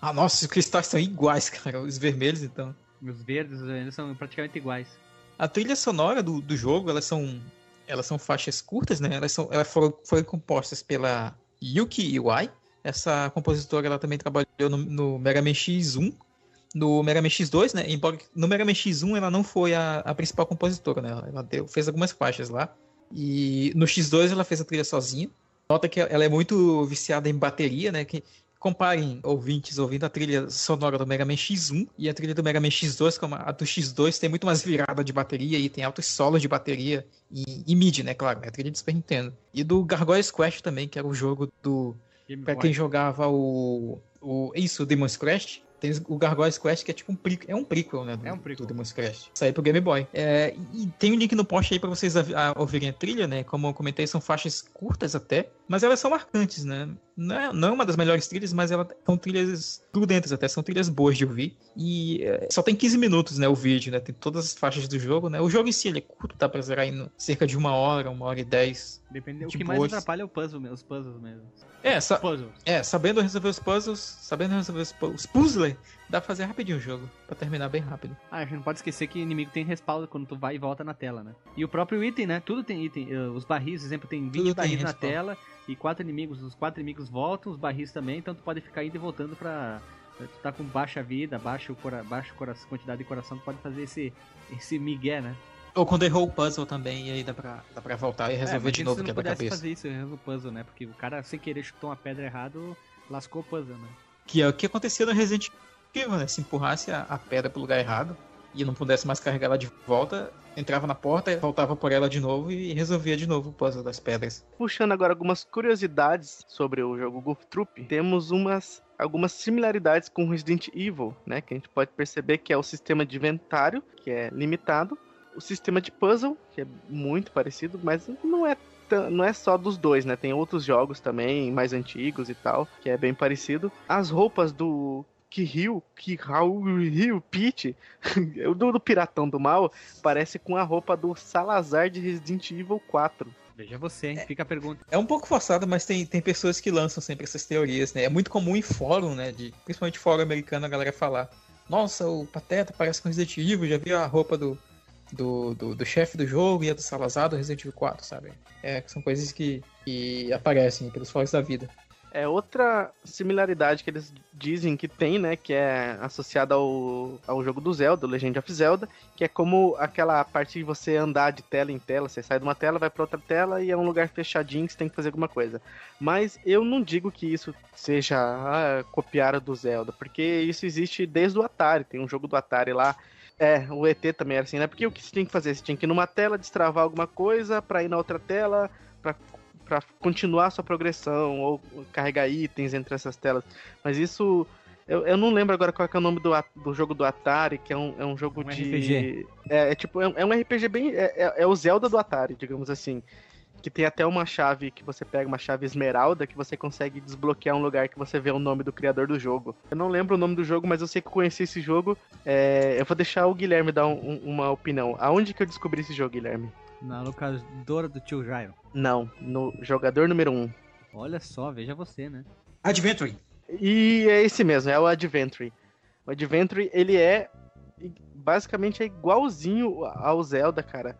S3: Ah, nossa, os cristais são iguais, cara. Os vermelhos, então.
S1: Os verdes, eles são praticamente iguais.
S3: A trilha sonora do, do jogo, elas são. Elas são faixas curtas, né? Elas, são, elas foram, foram compostas pela Yuki Iwai. Essa compositora ela também trabalhou no, no Mega Man X1. No Mega Man X2, né? Embora no Mega Man X1 ela não foi a, a principal compositora, né? Ela deu, fez algumas faixas lá. E no X2 ela fez a trilha sozinha. Nota que ela é muito viciada em bateria, né? Que comparem ouvintes ouvindo a trilha sonora do Mega Man X1 e a trilha do Mega Man X2, como a do X2 tem muito mais virada de bateria e tem altos solos de bateria e, e MIDI, né? Claro, é a trilha de Super Nintendo. E do Gargoyles Quest também, que era o jogo do
S1: Boy.
S3: quem jogava o, o isso, o Demon's Crest, tem o Gargoyles Quest que é tipo um prequel, é um prequel, né, do,
S1: É um prequel.
S3: do Demon's Crest. Saiu pro Game Boy. É, e tem um link no post aí pra vocês a- a- ouvirem a trilha, né, como eu comentei, são faixas curtas até, mas elas são marcantes, né, não é, não é uma das melhores trilhas, mas elas são trilhas grudentas até, são trilhas boas de ouvir. E é, só tem 15 minutos, né, o vídeo, né, tem todas as faixas do jogo, né, o jogo em si ele é curto, dá pra zerar em cerca de uma hora, uma hora e dez.
S1: Depende, o
S3: de
S1: que mais
S3: boas.
S1: atrapalha é o puzzle, mesmo, os puzzles mesmo.
S3: É, sa-
S1: Puzzles.
S3: é, sabendo resolver os puzzles, sabendo resolver os, pu- os puzzles, dá pra fazer rapidinho o jogo, pra terminar bem rápido.
S1: Ah, a gente não pode esquecer que inimigo tem respaldo quando tu vai e volta na tela, né? E o próprio item, né? Tudo tem item. Eh, Os barris, por exemplo, tem 20
S3: Tudo tem
S1: barris na tela e quatro inimigos. Os quatro inimigos voltam, os barris também, então tu pode ficar indo e voltando pra. Tu tá com baixa vida, baixa, o cora... baixa o cora- quantidade de coração, tu pode fazer esse, esse migué, né?
S3: Ou quando errou o puzzle também, e aí dá pra, dá pra voltar e resolver
S1: mas
S3: de novo quebra-cabeça.
S1: fazer isso no puzzle, né? Porque o cara, sem querer, chutou uma pedra errado, lascou o puzzle, né?
S3: Que é o que acontecia no Resident Evil, né? Se empurrasse a, a pedra pro lugar errado e não pudesse mais carregar ela de volta, entrava na porta, voltava por ela de novo e resolvia de novo o puzzle das pedras.
S2: Puxando agora algumas curiosidades sobre o jogo Goof Troop, temos umas algumas similaridades com Resident Evil, né? Que a gente pode perceber que é o sistema de inventário, que é limitado, o sistema de puzzle, que é muito parecido, mas não é não é só dos dois, né? Tem outros jogos também, mais antigos e tal, que é bem parecido. As roupas do Kiryu, Kiryu, Peach, o do, do Piratão do Mal, parece com a roupa do Salazar de Resident Evil 4.
S1: Veja você, hein? Fica a pergunta.
S3: É um pouco forçado, mas tem, tem pessoas que lançam sempre essas teorias, né? É muito comum em fórum, né? De, principalmente fórum americano, a galera falar Nossa, o Pateta parece com Resident Evil, já viu a roupa do, do, do, do chefe do jogo e a do Salazar do Resident Evil 4, sabe? É, são coisas que, que aparecem pelos fóruns da vida.
S2: É outra similaridade que eles dizem que tem, né? Que é associada ao, ao jogo do Zelda, Legend of Zelda, que é como aquela parte de você andar de tela em tela, você sai de uma tela, vai para outra tela e é um lugar fechadinho que você tem que fazer alguma coisa. Mas eu não digo que isso seja ah, copiar do Zelda, porque isso existe desde o Atari, tem um jogo do Atari lá. É, o ET também era assim, né? Porque o que você tinha que fazer? Você tinha que ir numa tela, destravar alguma coisa, pra ir na outra tela, pra para continuar a sua progressão ou carregar itens entre essas telas. Mas isso. Eu, eu não lembro agora qual é, é o nome do, do jogo do Atari, que é um, é um jogo
S1: Um
S2: de.
S1: RPG.
S2: É, é tipo, é, um- é um RPG bem. É, é- é o Zelda do Atari, digamos assim. Que tem até uma chave que você pega, uma chave esmeralda, que você consegue desbloquear um lugar que você vê o nome do criador do jogo. Eu não lembro o nome do jogo, mas eu sei que eu conheci esse jogo. É, eu vou deixar o Guilherme dar um- um- uma opinião. Aonde que eu descobri esse jogo, Guilherme?
S1: Na locadora do tio Jairo.
S2: Não, no jogador número 1. Um.
S1: Olha só, veja você, né?
S3: Adventure.
S2: E é esse mesmo, é o Adventure. O Adventure, ele é basicamente é igualzinho ao Zelda, cara.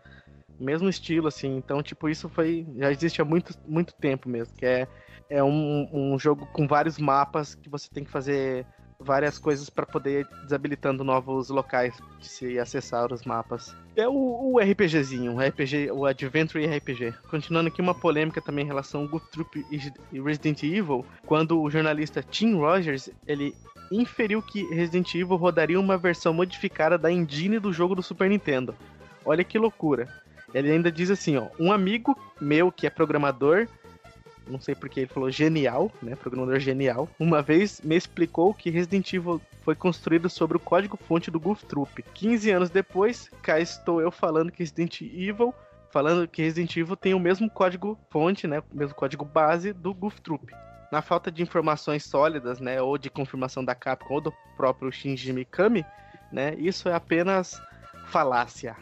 S2: Mesmo estilo, assim. Então, tipo, isso foi. Já existe há muito, muito tempo mesmo. Que é, é um, um jogo com vários mapas que você tem que fazer várias coisas para poder ir desabilitando novos locais de se acessar os mapas. É o, o RPGzinho, o RPG, o Adventure RPG. Continuando aqui uma polêmica também em relação ao Goof Troop e Resident Evil, quando o jornalista Tim Rogers, ele inferiu que Resident Evil rodaria uma versão modificada da engine do jogo do Super Nintendo. Olha que loucura. Ele ainda diz assim, ó, um amigo meu que é programador não sei porque ele falou genial, né? Programador genial. Uma vez me explicou que Resident Evil foi construído sobre o código-fonte do Goof Troop. 15 anos depois, cá estou eu falando que Resident Evil, falando que Resident Evil tem o mesmo código-fonte, né? O mesmo código base do Goof Troop. Na falta de informações sólidas, né, ou de confirmação da Capcom ou do próprio Shinji Mikami, né, isso é apenas falácia.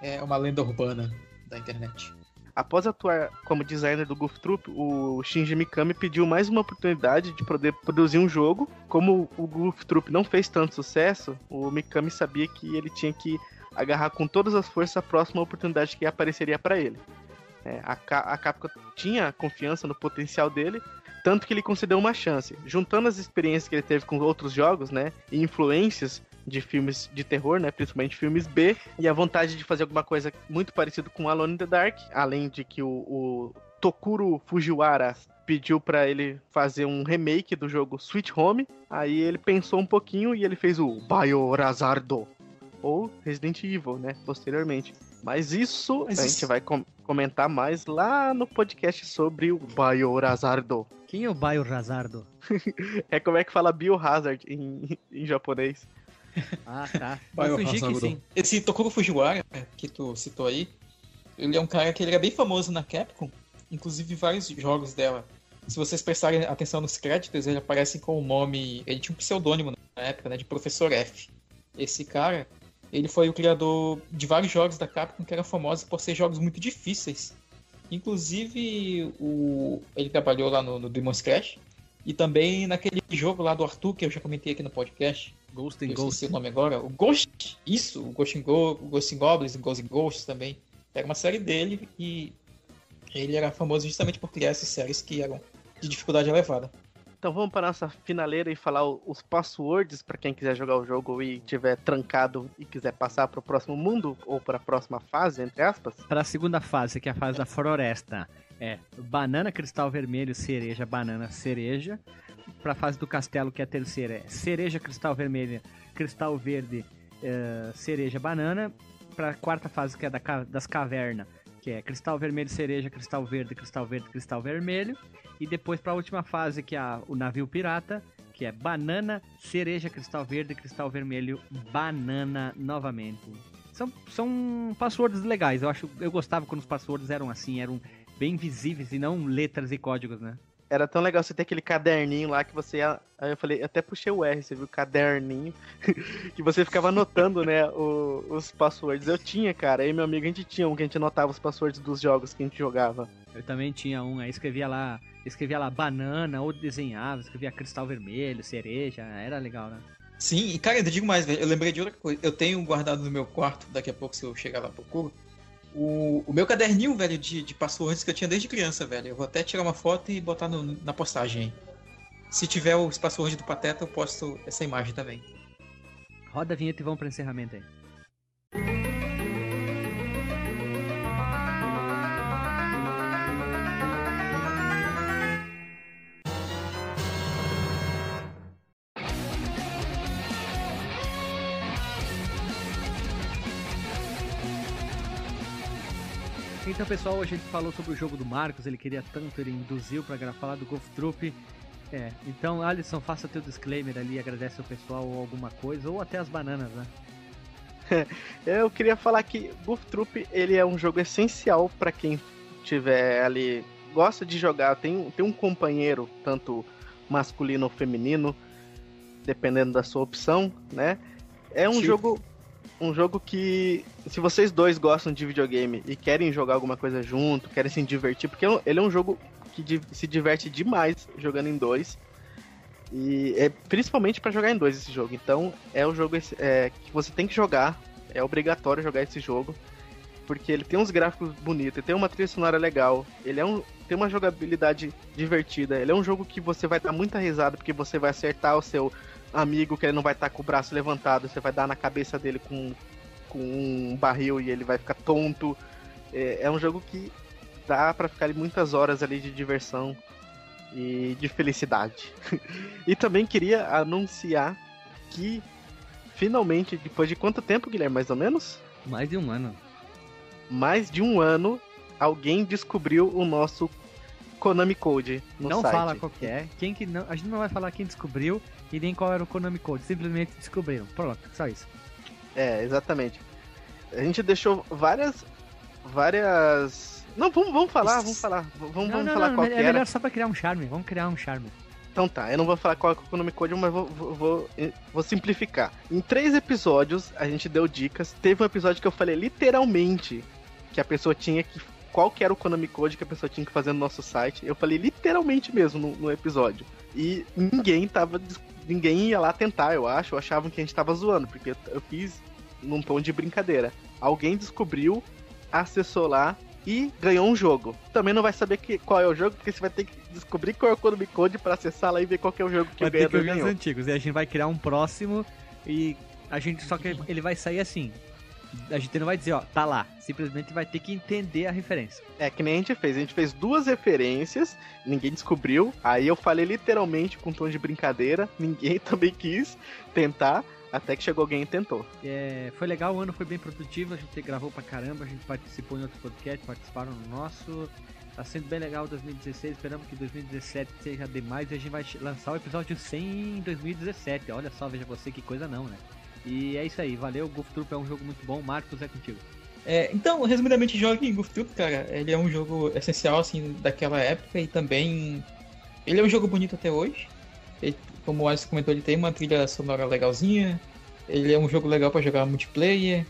S3: É uma lenda urbana da internet.
S2: Após atuar como designer do Goof Troop, o Shinji Mikami pediu mais uma oportunidade de poder produzir um jogo. Como o Goof Troop não fez tanto sucesso, o Mikami sabia que ele tinha que agarrar com todas as forças a próxima oportunidade que apareceria para ele. É, a, a Capcom tinha confiança no potencial dele, tanto que ele concedeu uma chance. Juntando as experiências que ele teve com outros jogos, né, e influências, de filmes de terror, né? Principalmente filmes B, e a vontade de fazer alguma coisa muito parecido com Alone in the Dark, além de que o, o Tokuro Fujiwara pediu para ele fazer um remake do jogo Sweet Home. Aí ele pensou um pouquinho e ele fez o Biorazardo ou Resident Evil, né, posteriormente. Mas isso Mas a isso... gente vai com comentar mais lá no podcast sobre o Biorazardo.
S1: Quem é o Biorazardo?
S2: é como é que fala Biohazard em, em japonês.
S1: Ah, tá. Vai fingir que sim.
S3: Esse Tokuro Fujiwara, que tu citou aí, ele é um cara que ele era bem famoso na Capcom, inclusive vários jogos dela. Se vocês prestarem atenção nos créditos, ele aparece com o nome. Ele tinha um pseudônimo na época, né? De Professor F. Esse cara, ele foi o criador de vários jogos da Capcom que eram famosos por ser jogos muito difíceis. Inclusive, o... ele trabalhou lá no, no Demon's Crash. E também naquele jogo lá do Arthur, que eu já comentei aqui no podcast,
S1: Ghost and Ghost.
S3: o nome agora. O Ghost, isso, o Ghost and, Go, Ghost and Goblins, Ghost and Ghosts também. Era uma série dele e ele era famoso justamente por criar essas séries que eram de dificuldade elevada.
S2: Então vamos para nossa finaleira e falar os passwords para quem quiser jogar o jogo e tiver trancado e quiser passar para o próximo mundo ou para a próxima fase, entre aspas.
S1: Para a segunda fase, que é a fase da floresta, é banana, cristal vermelho, cereja, banana, cereja para a fase do castelo, que é a terceira, é cereja, cristal vermelho, cristal verde, uh, cereja, banana. Para a quarta fase, que é da, das cavernas, que é cristal vermelho, cereja, cristal verde, cristal verde, cristal vermelho. E depois para a última fase, que é o navio pirata, que é banana, cereja, cristal verde, cristal vermelho, banana novamente. São, são passwords legais. Eu acho, eu gostava quando os passwords eram assim, eram bem visíveis e não letras e códigos, né?
S2: Era tão legal você ter aquele caderninho lá que você ia. Aí eu falei, até puxei o R, você viu? Caderninho. que você ficava anotando, né? O, os passwords. Eu tinha, cara. Aí meu amigo, a gente tinha um que a gente anotava os passwords dos jogos que a gente jogava.
S1: Eu também tinha um, aí escrevia lá. Escrevia lá banana, ou desenhava, escrevia cristal vermelho, cereja, era legal, né?
S3: Sim, e cara, eu digo mais, velho, eu lembrei de outra coisa. Eu tenho guardado no meu quarto, daqui a pouco, se eu chegar lá procuro, o, o meu caderninho, velho, de, de passwords que eu tinha desde criança, velho. Eu vou até tirar uma foto e botar no, na postagem. Se tiver os passwords do Pateta, eu posto essa imagem também.
S1: Roda a vinheta e vamos para encerramento aí. Então, pessoal, a gente falou sobre o jogo do Marcos, ele queria tanto, ele induziu para falar do Golf Troop. É, então, Alisson, faça teu disclaimer ali, agradece o pessoal ou alguma coisa, ou até as bananas, né?
S2: Eu queria falar que Golf Troop, ele é um jogo essencial para quem tiver ali, gosta de jogar, tem, tem um companheiro, tanto masculino ou feminino, dependendo da sua opção, né? É um jogo um jogo que, se vocês dois gostam de videogame e querem jogar alguma coisa junto, querem se divertir, porque é ele é um jogo que se diverte demais jogando em dois. E é principalmente para jogar em dois esse jogo. Então é um jogo é, que você tem que jogar. É obrigatório jogar esse jogo. Porque ele tem uns gráficos bonitos, ele tem uma trilha sonora legal, ele é um, tem uma jogabilidade divertida. Ele é um jogo que você vai dar muita risada, porque você vai acertar o seu amigo que ele não vai estar com o braço levantado, você vai dar na cabeça dele com, com um barril e ele vai ficar tonto. É, é um jogo que dá para ficar muitas horas ali de diversão e de felicidade. e também queria anunciar que finalmente, depois de quanto tempo, Guilherme, mais ou menos?
S1: Mais de um ano.
S2: Mais de um ano, alguém descobriu o nosso Konami Code no
S1: não
S2: site.
S1: fala qual que é. Quem que não, a gente não vai falar quem descobriu e nem qual era o Konami Code. Simplesmente descobriram. Pronto, só isso.
S2: É, exatamente. A gente deixou várias várias não, vamos, vamos falar, vamos falar. Vamos, não, vamos não, falar não, qual é que
S1: É melhor só pra criar um charme. Vamos criar um charme.
S2: Então tá, eu não vou falar qual é o nome code, mas vou, vou, vou, vou, simplificar. Em três episódios, a gente deu dicas. Teve um episódio que eu falei literalmente que a pessoa tinha que. Qual que era o Konami Code que a pessoa tinha que fazer no nosso site. Eu falei literalmente mesmo no, no episódio. E ninguém tava. Ninguém ia lá tentar, eu acho. Achavam que a gente tava zoando, porque eu fiz num tom de brincadeira. Alguém descobriu, acessou lá e ganhou um jogo. Também não vai saber que, qual é o jogo, porque você vai ter que descobrir qual é o Konami Code pra acessar lá e ver qual é o jogo que vai o ganhador ter que ganhou.
S1: os antigos. E a gente vai criar um próximo e a gente só que ele vai sair assim. A gente não vai dizer, ó, tá lá. Simplesmente vai ter que entender a referência.
S2: É que nem a gente fez. A gente fez duas referências, ninguém descobriu. Aí eu falei literalmente com um tom de brincadeira, ninguém também quis tentar. Até que chegou alguém e tentou.
S1: É, foi legal, o ano foi bem produtivo, a gente gravou pra caramba, a gente participou em outros podcasts, participaram no nosso. Tá sendo bem legal 2016, esperamos que 2017 seja demais e a gente vai lançar o episódio 100 em 2017. Olha só, veja você que coisa não, né? E é isso aí, valeu, Goof Troop é um jogo muito bom, Marcos é contigo.
S3: É, então, resumidamente, jogue Goof Troop, cara. Ele é um jogo essencial, assim, daquela época e também... Ele é um jogo bonito até hoje. Ele, como o Alisson comentou, ele tem uma trilha sonora legalzinha. Ele é um jogo legal para jogar multiplayer.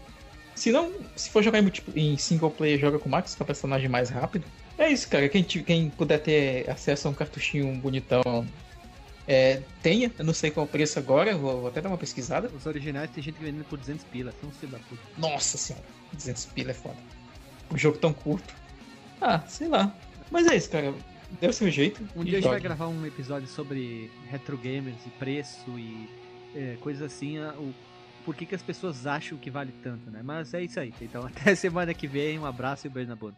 S3: Se não, se for jogar em, em, single player, joga com o Max, que é o personagem mais rápido. É isso, cara. Quem, quem puder ter acesso a um cartuchinho bonitão, é, tenha. Eu não sei qual é o preço agora, vou, vou, até dar uma pesquisada.
S1: Os originais tem gente vendendo por 200 pila, são filho da puta.
S3: Nossa senhora, 200 pila é foda. O jogo tão curto. Ah, sei lá. Mas é isso, cara deu seu jeito.
S1: Um dia a gente vai gravar um episódio sobre retro gamers e preço e é, coisas assim, o por que, que as pessoas acham que vale tanto, né? Mas é isso aí. Então até semana que vem, um abraço e um beijo na bunda.